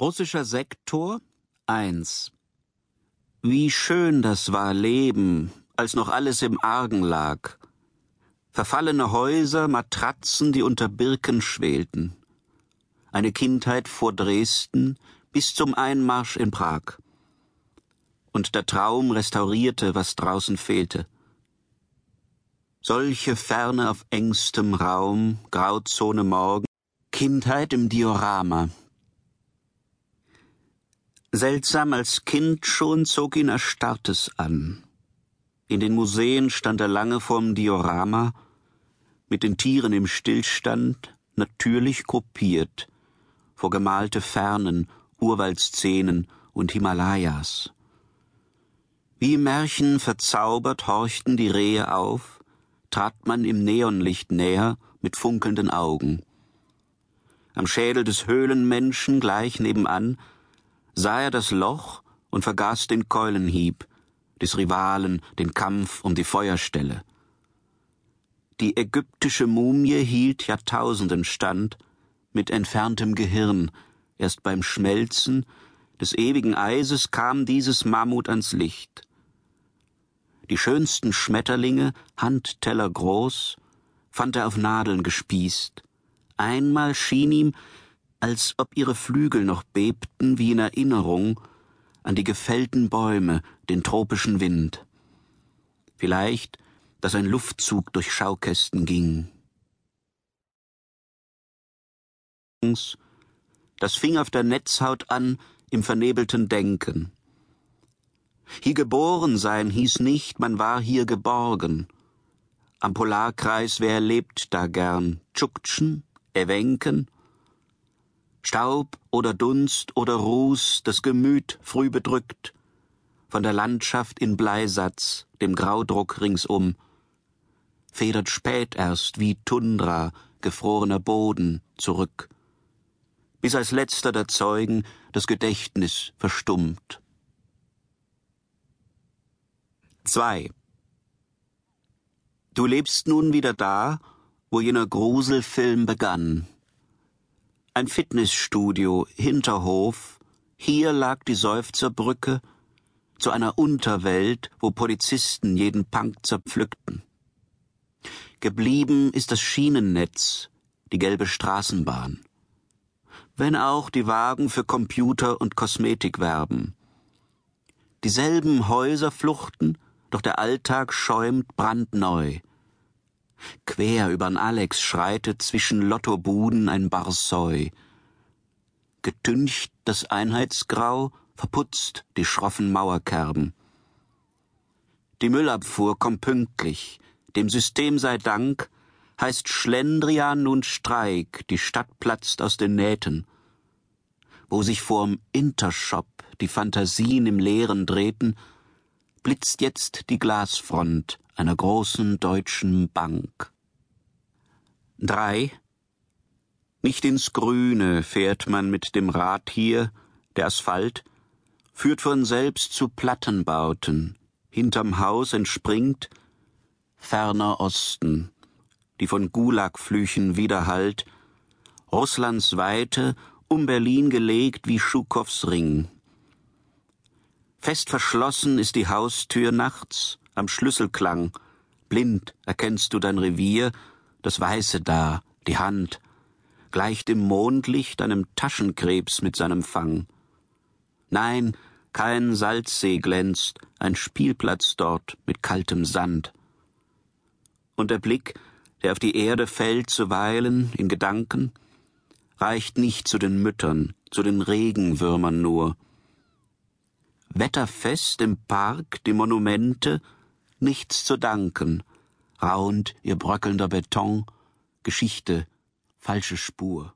Russischer Sektor 1 Wie schön das war Leben, als noch alles im Argen lag. Verfallene Häuser, Matratzen, die unter Birken schwelten. Eine Kindheit vor Dresden bis zum Einmarsch in Prag. Und der Traum restaurierte, was draußen fehlte. Solche Ferne auf engstem Raum, Grauzone Morgen, Kindheit im Diorama, Seltsam als Kind schon zog ihn Erstarrtes an. In den Museen stand er lange vorm Diorama, mit den Tieren im Stillstand, natürlich gruppiert, vor gemalte Fernen, Urwaldszenen und Himalayas. Wie Märchen verzaubert horchten die Rehe auf, trat man im Neonlicht näher mit funkelnden Augen. Am Schädel des Höhlenmenschen gleich nebenan sah er das Loch und vergaß den Keulenhieb, des Rivalen, den Kampf um die Feuerstelle. Die ägyptische Mumie hielt Jahrtausenden stand, mit entferntem Gehirn, erst beim Schmelzen des ewigen Eises kam dieses Mammut ans Licht. Die schönsten Schmetterlinge, Handteller groß, fand er auf Nadeln gespießt. Einmal schien ihm, als ob ihre Flügel noch bebten wie in Erinnerung an die gefällten Bäume, den tropischen Wind. Vielleicht, dass ein Luftzug durch Schaukästen ging. Das fing auf der Netzhaut an im vernebelten Denken. Hier geboren sein hieß nicht, man war hier geborgen. Am Polarkreis wer lebt da gern? Tschuktschen, Ewenken, Staub oder Dunst oder Ruß das Gemüt früh bedrückt, von der Landschaft in Bleisatz, dem Graudruck ringsum, federt spät erst wie Tundra, gefrorener Boden, zurück, bis als letzter der Zeugen das Gedächtnis verstummt. 2. Du lebst nun wieder da, wo jener Gruselfilm begann, ein Fitnessstudio, Hinterhof, hier lag die Seufzerbrücke zu einer Unterwelt, wo Polizisten jeden Punk zerpflückten. Geblieben ist das Schienennetz, die gelbe Straßenbahn. Wenn auch die Wagen für Computer und Kosmetik werben. Dieselben Häuser fluchten, doch der Alltag schäumt brandneu. Quer übern Alex schreitet zwischen Lottobuden ein Barsoi. Getüncht das Einheitsgrau, verputzt die schroffen Mauerkerben. Die Müllabfuhr kommt pünktlich, dem System sei Dank, heißt Schlendrian nun Streik, die Stadt platzt aus den Nähten. Wo sich vorm Intershop die Phantasien im Leeren drehten, blitzt jetzt die Glasfront einer großen deutschen Bank. 3. Nicht ins Grüne fährt man mit dem Rad hier, der Asphalt führt von selbst zu Plattenbauten, hinterm Haus entspringt ferner Osten, die von Gulagflüchen widerhallt, Russlands Weite um Berlin gelegt wie Schukows Ring. Fest verschlossen ist die Haustür nachts, am Schlüsselklang. Blind erkennst du dein Revier, das Weiße da, die Hand, gleicht im Mondlicht einem Taschenkrebs mit seinem Fang. Nein, kein Salzsee glänzt, ein Spielplatz dort mit kaltem Sand. Und der Blick, der auf die Erde fällt zuweilen in Gedanken, reicht nicht zu den Müttern, zu den Regenwürmern nur. Wetterfest im Park die Monumente, nichts zu danken, raunt ihr bröckelnder Beton, Geschichte, falsche Spur.